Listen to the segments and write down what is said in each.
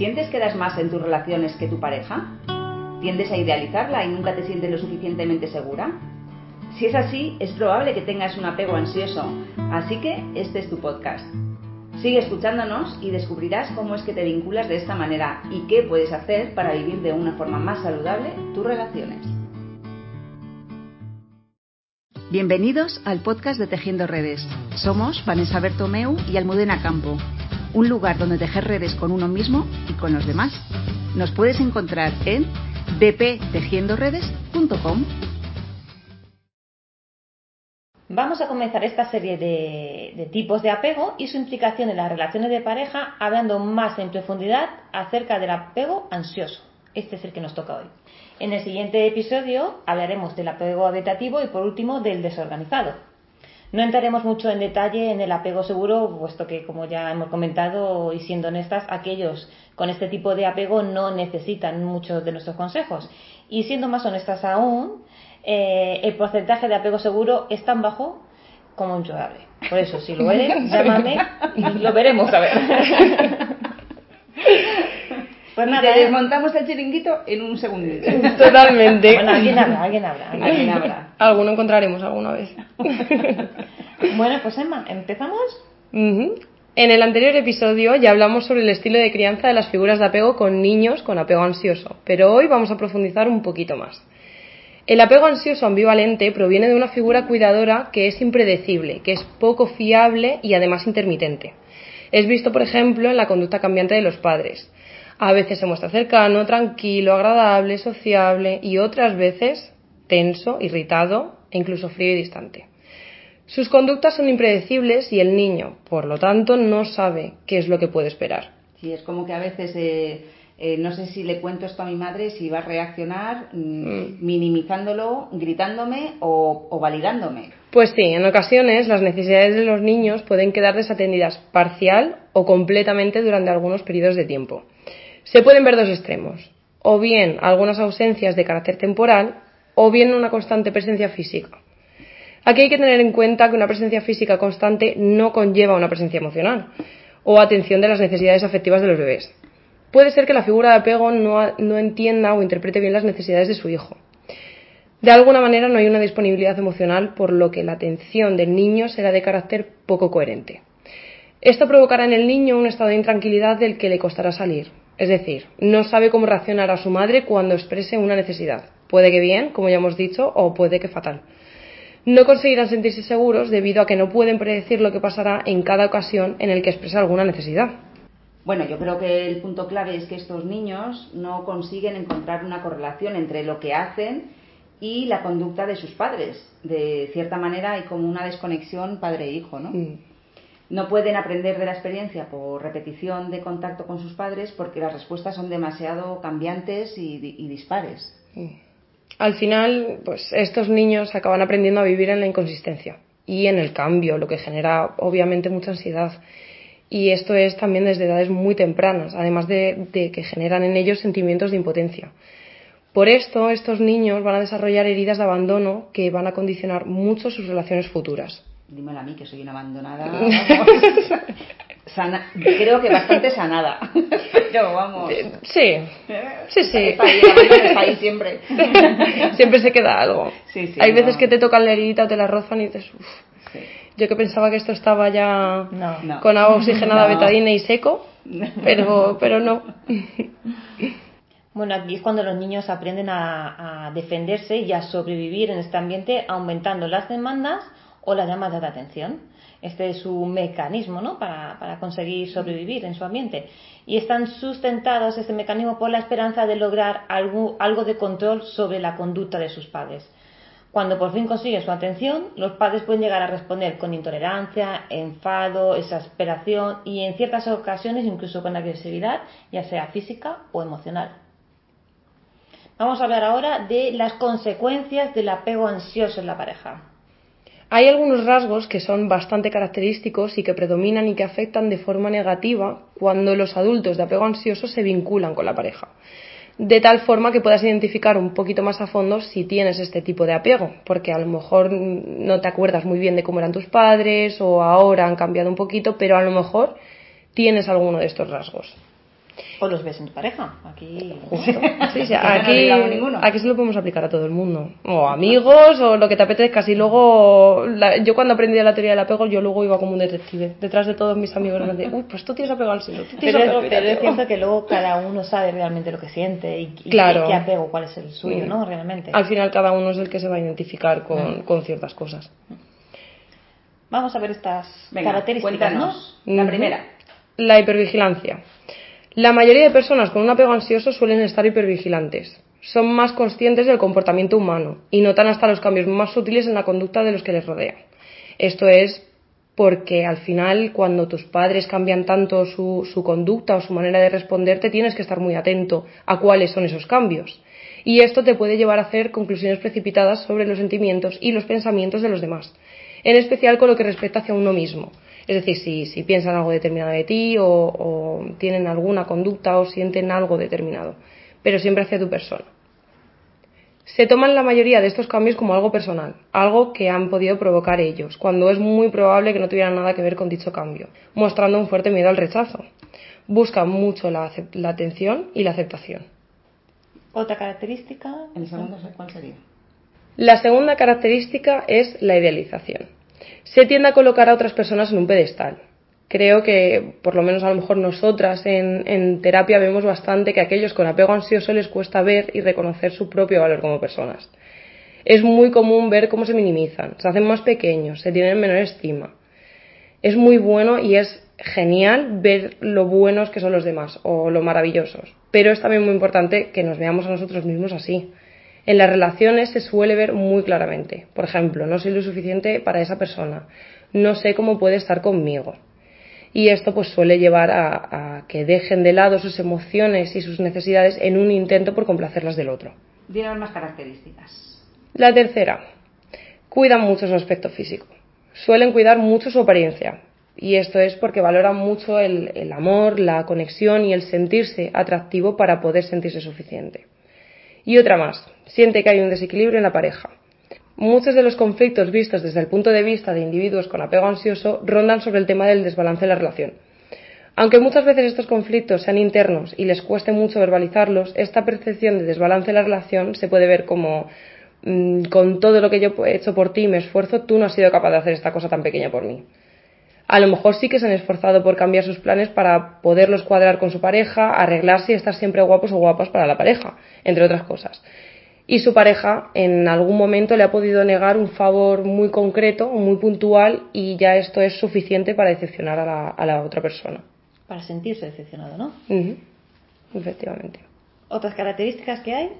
¿Sientes que das más en tus relaciones que tu pareja? ¿Tiendes a idealizarla y nunca te sientes lo suficientemente segura? Si es así, es probable que tengas un apego ansioso, así que este es tu podcast. Sigue escuchándonos y descubrirás cómo es que te vinculas de esta manera y qué puedes hacer para vivir de una forma más saludable tus relaciones. Bienvenidos al podcast de Tejiendo Redes. Somos Vanessa Bertomeu y Almudena Campo, un lugar donde tejer redes con uno mismo y con los demás. Nos puedes encontrar en bptejiendoredes.com. Vamos a comenzar esta serie de, tipos de apego y su implicación en las relaciones de pareja, hablando más en profundidad acerca del apego ansioso. Este es el que nos toca hoy. En el siguiente episodio hablaremos del apego habitativo y por último del desorganizado. No entraremos mucho en detalle en el apego seguro, puesto que, como ya hemos comentado y siendo honestas, aquellos con este tipo de apego no necesitan muchos de nuestros consejos. Y siendo más honestas aún, eh, el porcentaje de apego seguro es tan bajo como un. Por eso, si lo eres, llámame y lo veremos a ver. Pues nada, ¿eh? desmontamos el chiringuito en un segundito. Totalmente. Bueno, alguien habrá, alguien habrá. Alguien habrá. Alguno encontraremos alguna vez. bueno, pues Emma, ¿empezamos? En el anterior episodio ya hablamos sobre el estilo de crianza de las figuras de apego con niños con apego ansioso, pero hoy vamos a profundizar un poquito más. El apego ansioso ambivalente proviene de una figura cuidadora que es impredecible, que es poco fiable y además intermitente. Es visto, por ejemplo, en la conducta cambiante de los padres. A veces se muestra cercano, tranquilo, agradable, sociable y otras veces tenso, irritado e incluso frío y distante. Sus conductas son impredecibles y el niño, por lo tanto, no sabe qué es lo que puede esperar. Sí, es como que a veces eh, eh, no sé si le cuento esto a mi madre, si va a reaccionar mm, mm. minimizándolo, gritándome o, validándome. Pues sí, en ocasiones las necesidades de los niños pueden quedar desatendidas parcial o completamente durante algunos periodos de tiempo. Se pueden ver dos extremos, o bien algunas ausencias de carácter temporal, o bien una constante presencia física. Aquí hay que tener en cuenta que una presencia física constante no conlleva una presencia emocional o atención de las necesidades afectivas de los bebés puede ser que la figura de apego no, entienda o interprete bien las necesidades de su hijo. De alguna manera no hay una disponibilidad emocional, por lo que la atención del niño será de carácter poco coherente. Esto provocará en el niño un estado de intranquilidad del que le costará salir. Es decir, no sabe cómo reaccionar a su madre cuando exprese una necesidad. Puede que bien, como ya hemos dicho, o puede que fatal. No conseguirán sentirse seguros debido a que no pueden predecir lo que pasará en cada ocasión en el que expresa alguna necesidad. Bueno, yo creo que el punto clave es que estos niños no consiguen encontrar una correlación entre lo que hacen y la conducta de sus padres. De cierta manera hay como una desconexión padre-hijo, ¿no? Mm. No pueden aprender de la experiencia por repetición de contacto con sus padres porque las respuestas son demasiado cambiantes y, dispares. Al final, pues estos niños acaban aprendiendo a vivir en la inconsistencia y en el cambio, lo que genera obviamente mucha ansiedad y esto es también desde edades muy tempranas, además de, que generan en ellos sentimientos de impotencia. Por esto, estos niños van a desarrollar heridas de abandono que van a condicionar mucho sus relaciones futuras. Dímelo a mí, que soy una abandonada. creo que bastante sanada. Pero vamos. Sí, sí, sí. Está ahí, siempre. Siempre se queda algo. Hay veces que te tocan la herida o te la rozan y dices, uff, yo que pensaba que esto estaba ya con agua oxigenada, betadina y seco, pero, pero no. Bueno, aquí es cuando los niños aprenden a, defenderse y a sobrevivir en este ambiente aumentando las demandas o las llamadas de atención. Este es su mecanismo ¿no? para, para conseguir sobrevivir en su ambiente. Y están sustentados este mecanismo por la esperanza de lograr algo, algo de control sobre la conducta de sus padres. Cuando por fin consiguen su atención, los padres pueden llegar a responder con intolerancia, enfado, exasperación y en ciertas ocasiones incluso con agresividad, ya sea física o emocional. Vamos a hablar ahora de las consecuencias del apego ansioso en la pareja. Hay algunos rasgos que son bastante característicos y que predominan y que afectan de forma negativa cuando los adultos de apego ansioso se vinculan con la pareja de tal forma que puedas identificar un poquito más a fondo si tienes este tipo de apego, porque a lo mejor no te acuerdas muy bien de cómo eran tus padres o ahora han cambiado un poquito, pero a lo mejor tienes alguno de estos rasgos. O los ves en tu pareja. Aquí. Justo. Sí, sí, no aquí, aquí se lo podemos aplicar a todo el mundo. O amigos, o lo que te apetezca. Si luego, la- yo cuando aprendí la teoría del apego, yo luego iba como un detective. Detrás de todos mis amigos me decían, uy, pues tú tienes apego al silo, tú tienes Pero, apego. pero es cierto que luego cada uno sabe realmente lo que siente y, y Claro. qué apego, cuál es el suyo, Mm. ¿no? Realmente. Al final cada uno es el que se va a identificar con, Mm. con ciertas cosas. Vamos a ver estas Venga, características, cuéntanos. La primera. La hipervigilancia. La mayoría de personas con un apego ansioso suelen estar hipervigilantes. Son más conscientes del comportamiento humano y notan hasta los cambios más sutiles en la conducta de los que les rodean. Esto es porque al final cuando tus padres cambian tanto su, su conducta o su manera de responderte tienes que estar muy atento a cuáles son esos cambios. Y esto te puede llevar a hacer conclusiones precipitadas sobre los sentimientos y los pensamientos de los demás, en especial con lo que respecta hacia uno mismo. Es decir, si, si piensan algo determinado de ti o, o tienen alguna conducta o sienten algo determinado, pero siempre hacia tu persona. Se toman la mayoría de estos cambios como algo personal, algo que han podido provocar ellos, cuando es muy probable que no tuvieran nada que ver con dicho cambio, mostrando un fuerte miedo al rechazo. Buscan mucho la, la atención y la aceptación. Otra característica. El segundo, ¿cuál sería? La segunda característica es la idealización. Se tiende a colocar a otras personas en un pedestal. Creo que, por lo menos a lo mejor nosotras en, terapia vemos bastante que a aquellos con apego ansioso les cuesta ver y reconocer su propio valor como personas. Es muy común ver cómo se minimizan, se hacen más pequeños, se tienen menor estima. Es muy bueno y es genial ver lo buenos que son los demás o lo maravillosos, pero es también muy importante que nos veamos a nosotros mismos así. En las relaciones se suele ver muy claramente. Por ejemplo, no soy lo suficiente para esa persona, no sé cómo puede estar conmigo. Y esto pues suele llevar a, a que dejen de lado sus emociones y sus necesidades en un intento por complacer las del otro. Dinos más características. La tercera, cuidan mucho su aspecto físico. Suelen cuidar mucho su apariencia. Y esto es porque valoran mucho el, el amor, la conexión y el sentirse atractivo para poder sentirse suficiente. Y otra más, siente que hay un desequilibrio en la pareja. Muchos de los conflictos vistos desde el punto de vista de individuos con apego ansioso rondan sobre el tema del desbalance de la relación. Aunque muchas veces estos conflictos sean internos y les cueste mucho verbalizarlos, esta percepción de desbalance de la relación se puede ver como mm, con todo lo que yo he hecho por ti me esfuerzo, tú no has sido capaz de hacer esta cosa tan pequeña por mí. A lo mejor sí que se han esforzado por cambiar sus planes para poderlos cuadrar con su pareja, arreglarse y estar siempre guapos o guapas para la pareja, entre otras cosas. Y su pareja en algún momento le ha podido negar un favor muy concreto, muy puntual, y ya esto es suficiente para decepcionar a la, a la otra persona. Para sentirse decepcionado, ¿no? Efectivamente. Otras características que hay.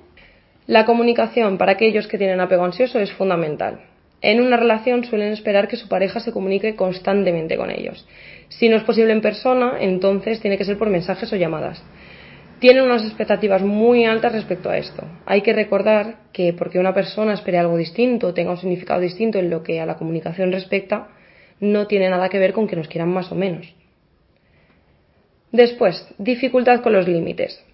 La comunicación para aquellos que tienen apego ansioso es fundamental. En una relación suelen esperar que su pareja se comunique constantemente con ellos. Si no es posible en persona, entonces tiene que ser por mensajes o llamadas. Tienen unas expectativas muy altas respecto a esto. Hay que recordar que porque una persona espere algo distinto tenga un significado distinto en lo que a la comunicación respecta, no tiene nada que ver con que nos quieran más o menos. Después, dificultad con los límites.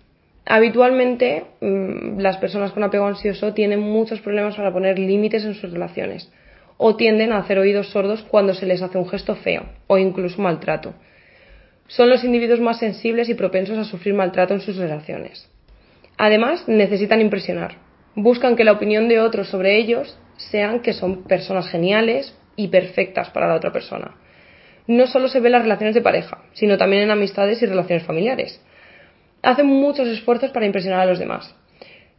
Habitualmente, mmm, las personas con apego ansioso tienen muchos problemas para poner límites en sus relaciones o tienden a hacer oídos sordos cuando se les hace un gesto feo o incluso maltrato. Son los individuos más sensibles y propensos a sufrir maltrato en sus relaciones. Además, necesitan impresionar. Buscan que la opinión de otros sobre ellos sean que son personas geniales y perfectas para la otra persona. No solo se ve en las relaciones de pareja, sino también en amistades y relaciones familiares hacen muchos esfuerzos para impresionar a los demás.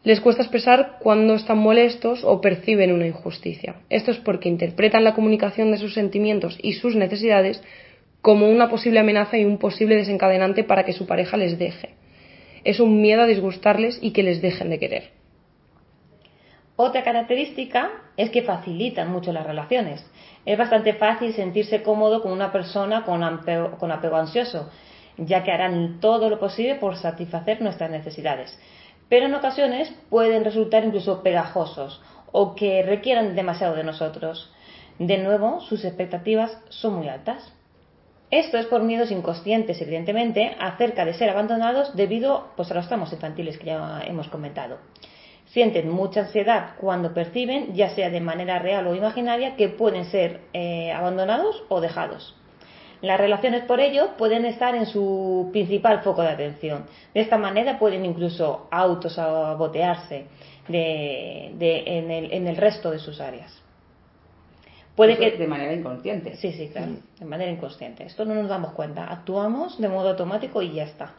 Les cuesta expresar cuando están molestos o perciben una injusticia. Esto es porque interpretan la comunicación de sus sentimientos y sus necesidades como una posible amenaza y un posible desencadenante para que su pareja les deje. Es un miedo a disgustarles y que les dejen de querer. Otra característica es que facilitan mucho las relaciones. Es bastante fácil sentirse cómodo con una persona con apego, ansioso, ya que harán todo lo posible por satisfacer nuestras necesidades. Pero en ocasiones pueden resultar incluso pegajosos o que requieran demasiado de nosotros. De nuevo, sus expectativas son muy altas. Esto es por miedos inconscientes, evidentemente, acerca de ser abandonados debido pues, a los tramos infantiles que ya hemos comentado. Sienten mucha ansiedad cuando perciben, ya sea de manera real o imaginaria, que pueden ser eh, abandonados o dejados. Las relaciones, por ello, pueden estar en su principal foco de atención. De esta manera pueden incluso autosabotearse de, en, el, en, el, resto de sus áreas. Puede que de manera inconsciente. Sí, sí, claro, de manera inconsciente. Esto no nos damos cuenta. Actuamos de modo automático y ya está.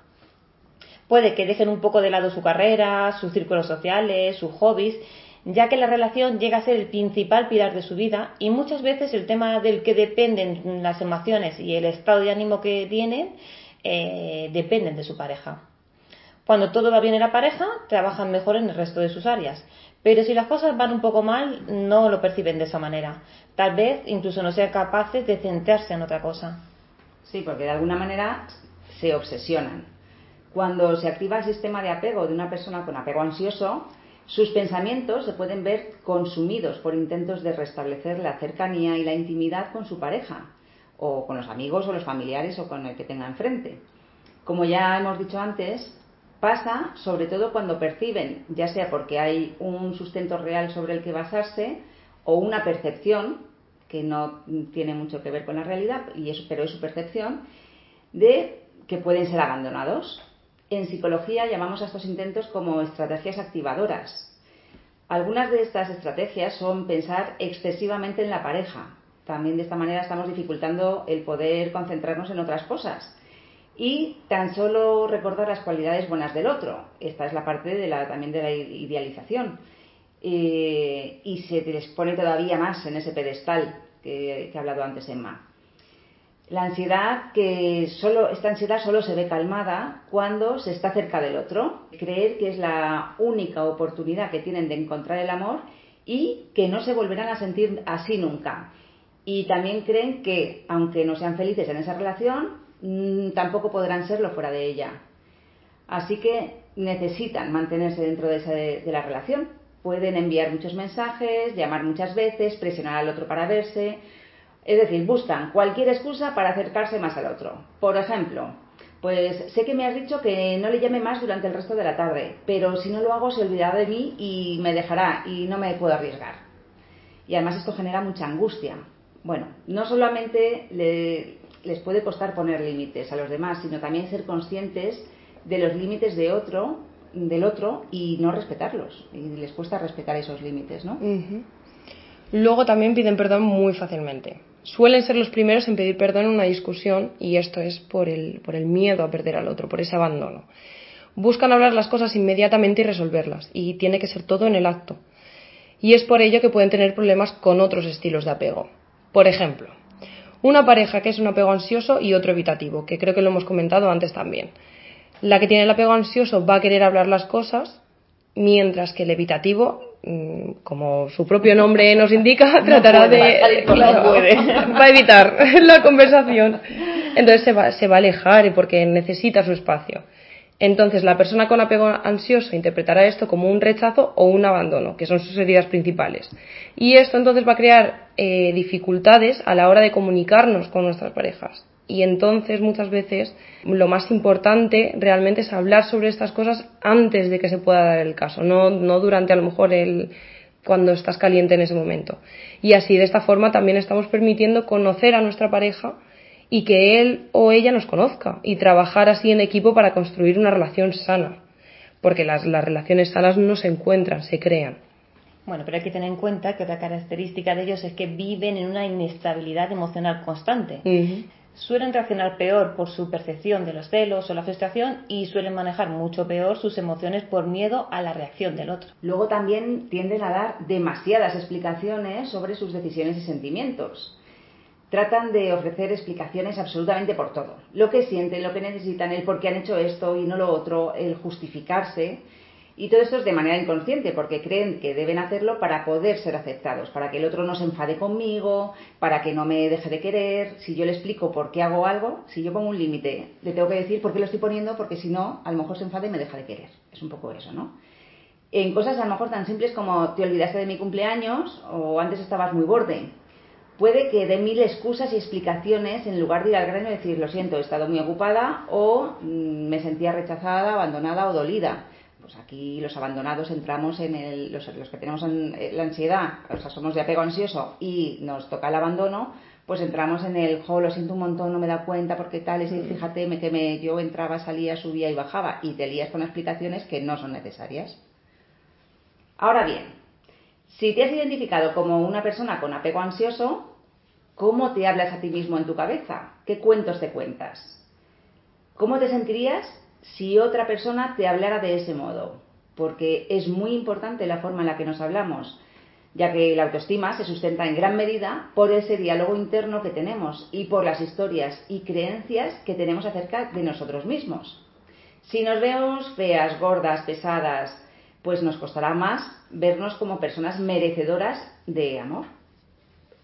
Puede que dejen un poco de lado su carrera, sus círculos sociales, sus hobbies ya que la relación llega a ser el principal pilar de su vida y muchas veces el tema del que dependen las emociones y el estado de ánimo que tienen eh, dependen de su pareja. Cuando todo va bien en la pareja, trabajan mejor en el resto de sus áreas. Pero si las cosas van un poco mal, no lo perciben de esa manera. Tal vez incluso no sean capaces de centrarse en otra cosa. Sí, porque de alguna manera se obsesionan. Cuando se activa el sistema de apego de una persona con apego ansioso, sus pensamientos se pueden ver consumidos por intentos de restablecer la cercanía y la intimidad con su pareja, o con los amigos o los familiares o con el que tenga enfrente. Como ya hemos dicho antes, pasa sobre todo cuando perciben, ya sea porque hay un sustento real sobre el que basarse o una percepción que no tiene mucho que ver con la realidad, y eso, pero es su percepción, de que pueden ser abandonados en psicología llamamos a estos intentos como estrategias activadoras. Algunas de estas estrategias son pensar excesivamente en la pareja. También de esta manera estamos dificultando el poder concentrarnos en otras cosas. Y tan solo recordar las cualidades buenas del otro. Esta es la parte de la, también de la idealización. Eh, y se les pone todavía más en ese pedestal que, que ha hablado antes Emma. La ansiedad, que solo, esta ansiedad solo se ve calmada cuando se está cerca del otro. Creer que es la única oportunidad que tienen de encontrar el amor y que no se volverán a sentir así nunca. Y también creen que, aunque no sean felices en esa relación, mm, tampoco podrán serlo fuera de ella. Así que necesitan mantenerse dentro de, de la relación. Pueden enviar muchos mensajes, llamar muchas veces, presionar al otro para verse, es decir, buscan cualquier excusa para acercarse más al otro. Por ejemplo, pues sé que me has dicho que no le llame más durante el resto de la tarde, pero si no lo hago se olvidará de mí y me dejará y no me puedo arriesgar. Y además esto genera mucha angustia. Bueno, no solamente les puede costar poner límites a los demás, sino también ser conscientes de los límites de otro, del otro y no respetarlos. Y les cuesta respetar esos límites, ¿no? Luego también piden perdón muy fácilmente suelen ser los primeros en pedir perdón en una discusión y esto es por el, por el miedo a perder al otro, por ese abandono. Buscan hablar las cosas inmediatamente y resolverlas y tiene que ser todo en el acto. Y es por ello que pueden tener problemas con otros estilos de apego. Por ejemplo, una pareja que es un apego ansioso y otro evitativo, que creo que lo hemos comentado antes también. La que tiene el apego ansioso va a querer hablar las cosas, mientras que el evitativo Mm, como su propio nombre nos indica, tratará de. va a evitar la conversación. Entonces se va, se va a alejar porque necesita su espacio. Entonces la persona con apego ansioso interpretará esto como un rechazo o un abandono, que son sus heridas principales. Y esto entonces va a crear eh, dificultades a la hora de comunicarnos con nuestras parejas. Y entonces muchas veces lo más importante realmente es hablar sobre estas cosas antes de que se pueda dar el caso, no, no durante a lo mejor el cuando estás caliente en ese momento. Y así de esta forma también estamos permitiendo conocer a nuestra pareja y que él o ella nos conozca y trabajar así en equipo para construir una relación sana. Porque las, las relaciones sanas no se encuentran, se crean. Bueno, pero hay que tener en cuenta que otra característica de ellos es que viven en una inestabilidad emocional constante suelen reaccionar peor por su percepción de los celos o la frustración y suelen manejar mucho peor sus emociones por miedo a la reacción del otro. Luego también tienden a dar demasiadas explicaciones sobre sus decisiones y sentimientos. Tratan de ofrecer explicaciones absolutamente por todo. Lo que sienten, lo que necesitan, el por qué han hecho esto y no lo otro, el justificarse y todo esto es de manera inconsciente, porque creen que deben hacerlo para poder ser aceptados, para que el otro no se enfade conmigo, para que no me deje de querer. Si yo le explico por qué hago algo, si yo pongo un límite, le tengo que decir por qué lo estoy poniendo, porque si no, a lo mejor se enfade y me deja de querer. Es un poco eso, ¿no? En cosas a lo mejor tan simples como te olvidaste de mi cumpleaños o antes estabas muy borde. Puede que dé mil excusas y explicaciones en lugar de ir al grano y decir, lo siento, he estado muy ocupada o mm, me sentía rechazada, abandonada o dolida pues aquí los abandonados entramos en el, los, que tenemos en, eh, la ansiedad, o sea, somos de apego ansioso y nos toca el abandono, pues entramos en el, jo, lo siento un montón, no me da cuenta porque tal, es Mm. fíjate me, que me, yo entraba, salía, subía y bajaba y te lías con explicaciones que no son necesarias. Ahora bien, si te has identificado como una persona con apego ansioso, ¿cómo te hablas a ti mismo en tu cabeza? ¿Qué cuentos te cuentas? ¿Cómo te sentirías si otra persona te hablara de ese modo? Porque es muy importante la forma en la que nos hablamos, ya que la autoestima se sustenta en gran medida por ese diálogo interno que tenemos y por las historias y creencias que tenemos acerca de nosotros mismos. Si nos vemos feas, gordas, pesadas, pues nos costará más vernos como personas merecedoras de amor.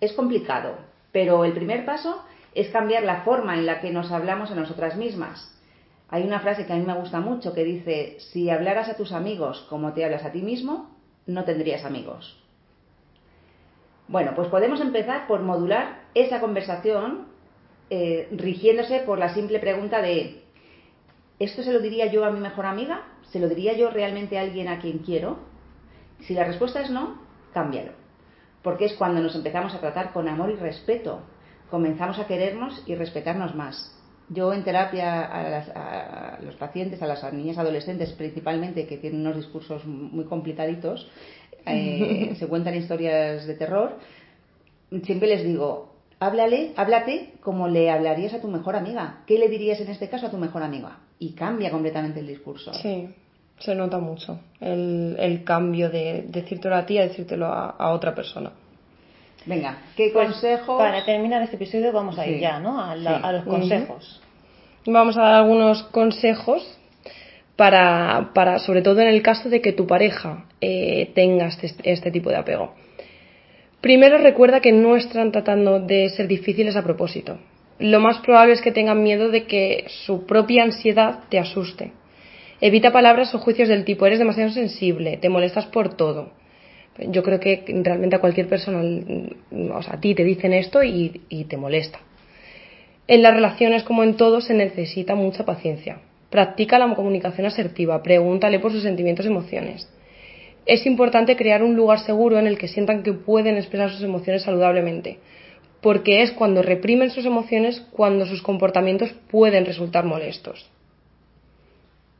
Es complicado, pero el primer paso es cambiar la forma en la que nos hablamos a nosotras mismas. Hay una frase que a mí me gusta mucho que dice, si hablaras a tus amigos como te hablas a ti mismo, no tendrías amigos. Bueno, pues podemos empezar por modular esa conversación eh, rigiéndose por la simple pregunta de, ¿esto se lo diría yo a mi mejor amiga? ¿Se lo diría yo realmente a alguien a quien quiero? Si la respuesta es no, cámbialo. Porque es cuando nos empezamos a tratar con amor y respeto. Comenzamos a querernos y respetarnos más. Yo en terapia a, las, a los pacientes, a las niñas adolescentes principalmente, que tienen unos discursos muy complicaditos, eh, se cuentan historias de terror, siempre les digo, háblale, háblate como le hablarías a tu mejor amiga. ¿Qué le dirías en este caso a tu mejor amiga? Y cambia completamente el discurso. Sí, se nota mucho el, el cambio de decírtelo a ti a decírtelo a, a otra persona. Venga, ¿qué Pues, consejos? Para terminar este episodio vamos a ir Sí. ya, ¿no? A, la- Sí. a los consejos. Vamos a dar algunos consejos para, para, sobre todo en el caso de que tu pareja eh, tenga este, este tipo de apego. Primero recuerda que no están tratando de ser difíciles a propósito. Lo más probable es que tengan miedo de que su propia ansiedad te asuste. Evita palabras o juicios del tipo eres demasiado sensible, te molestas por todo. Yo creo que realmente a cualquier persona, o sea, a ti te dicen esto y, y te molesta. En las relaciones, como en todo, se necesita mucha paciencia. Practica la comunicación asertiva, pregúntale por sus sentimientos y emociones. Es importante crear un lugar seguro en el que sientan que pueden expresar sus emociones saludablemente, porque es cuando reprimen sus emociones cuando sus comportamientos pueden resultar molestos.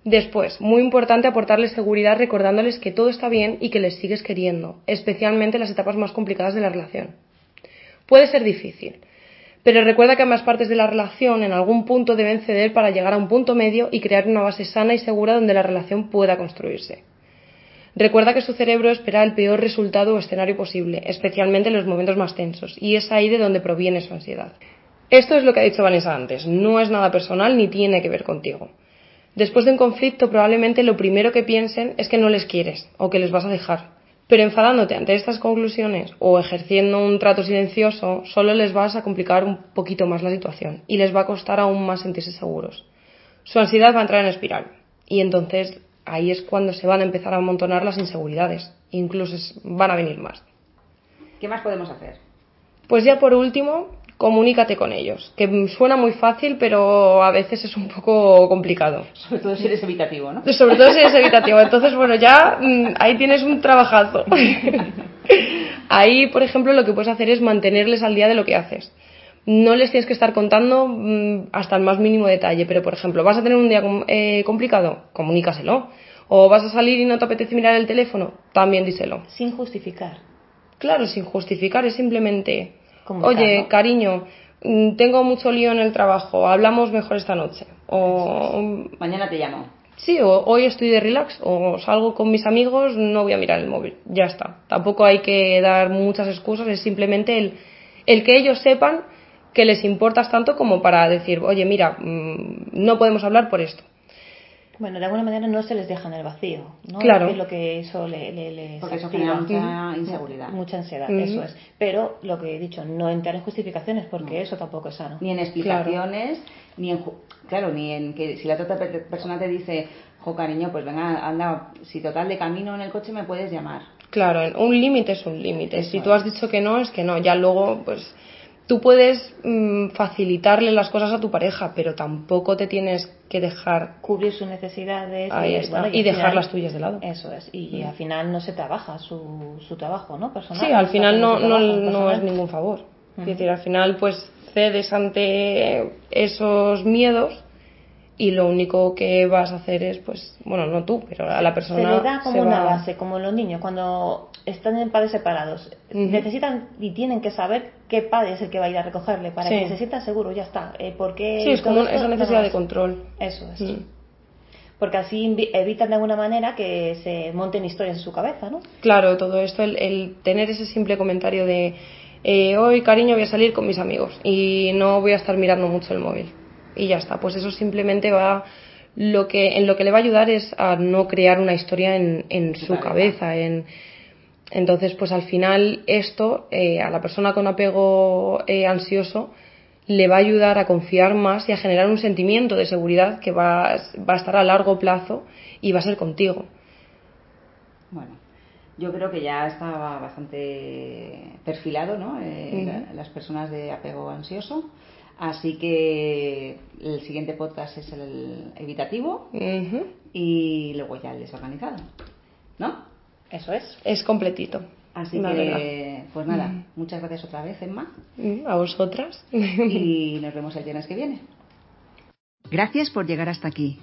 Después, muy importante aportarles seguridad recordándoles que todo está bien y que les sigues queriendo, especialmente en las etapas más complicadas de la relación. Puede ser difícil, pero recuerda que ambas partes de la relación en algún punto deben ceder para llegar a un punto medio y crear una base sana y segura donde la relación pueda construirse. Recuerda que su cerebro espera el peor resultado o escenario posible, especialmente en los momentos más tensos, y es ahí de donde proviene su ansiedad. Esto es lo que ha dicho Vanessa antes, no es nada personal ni tiene que ver contigo. Después de un conflicto, probablemente lo primero que piensen es que no les quieres o que les vas a dejar. Pero enfadándote ante estas conclusiones o ejerciendo un trato silencioso, solo les vas a complicar un poquito más la situación y les va a costar aún más sentirse seguros. Su ansiedad va a entrar en espiral y entonces ahí es cuando se van a empezar a amontonar las inseguridades. Incluso van a venir más. ¿Qué más podemos hacer? Pues ya por último, comunícate con ellos, que suena muy fácil, pero a veces es un poco complicado. Sobre todo si eres evitativo, ¿no? Sobre todo si eres evitativo. Entonces, bueno, ya mm, ahí tienes un trabajazo. ahí, por ejemplo, lo que puedes hacer es mantenerles al día de lo que haces. No les tienes que estar contando mm, hasta el más mínimo detalle, pero por ejemplo, vas a tener un día eh, complicado, comunícaselo. O vas a salir y no te apetece mirar el teléfono, también díselo. Sin justificar. Claro, sin justificar, es simplemente, Comunicar, oye, ¿no? cariño, mm, tengo mucho lío en el trabajo, hablamos mejor esta noche. O, mm, Mañana te llamo. sí, o hoy estoy de relax, o salgo con mis amigos, no voy a mirar el móvil. Ya está. Tampoco hay que dar muchas excusas, es simplemente el, el que ellos sepan que les importas tanto como para decir, oye, mira, mm, no podemos hablar por esto. Bueno, de alguna manera no se les deja en el vacío, ¿no? Claro. Es lo que eso le, le- les Porque eso genera mucha inseguridad. Mucha ansiedad, eso es. Pero lo que he dicho, no entrar en justificaciones porque eso tampoco es sano. Ni en explicaciones, ni en... ju- Claro, ni en que si la otra per- persona te dice, jo, cariño, pues venga, anda, si total de camino en el coche me puedes llamar. Claro, en- un límite es un límite. Si tú has dicho que no, es que no. Ya luego, pues, tú puedes mm, facilitarle las cosas a tu pareja, pero tampoco te tienes que dejar Cubrir sus necesidades Ahí y, está. bueno, Y al dejar final- las tuyas de lado. Eso es. Y al final no se trabaja su, su trabajo, ¿no? Personal. Sí, al final no, no, trabajo no es ningún favor. Es decir, al final, pues cedes ante esos miedos y lo único que vas a hacer es, pues, bueno, no tú, pero a la persona. Se le da como una va- base, como los niños, cuando están en padres separados. Necesitan y tienen que saber qué padre es el que va a ir a recogerle para Sí. que se sientan seguros, ya está. Eh, porque Sí, es como esto esa necesidad de control. Eso es. Mm. Porque así evitan de alguna manera que se monten historias en su cabeza, ¿no? Claro, todo esto, el, el tener ese simple comentario de eh, hoy, cariño, voy a salir con mis amigos y no voy a estar mirando mucho el móvil. Y ya está, pues eso simplemente va. Lo que, en lo que le va a ayudar es a no crear una historia en, en Su cabeza. En, entonces, pues al final, esto eh, a la persona con apego eh, ansioso le va a ayudar a confiar más y a generar un sentimiento de seguridad que va, va a estar a largo plazo y va a ser contigo. Bueno, yo creo que ya estaba bastante perfilado, ¿no? Eh, las personas de apego ansioso. Así que el siguiente podcast es el evitativo y luego ya el desorganizado, ¿no? Eso es. Es completito. Así la que, pues nada, Mm. muchas gracias otra vez, Emma. Mm, A vosotras. y nos vemos el viernes que viene. Gracias por llegar hasta aquí.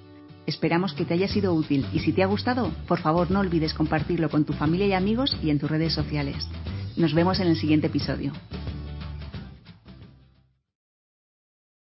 Esperamos que te haya sido útil y si te ha gustado, por favor no olvides compartirlo con tu familia y amigos y en tus redes sociales. Nos vemos en el siguiente episodio.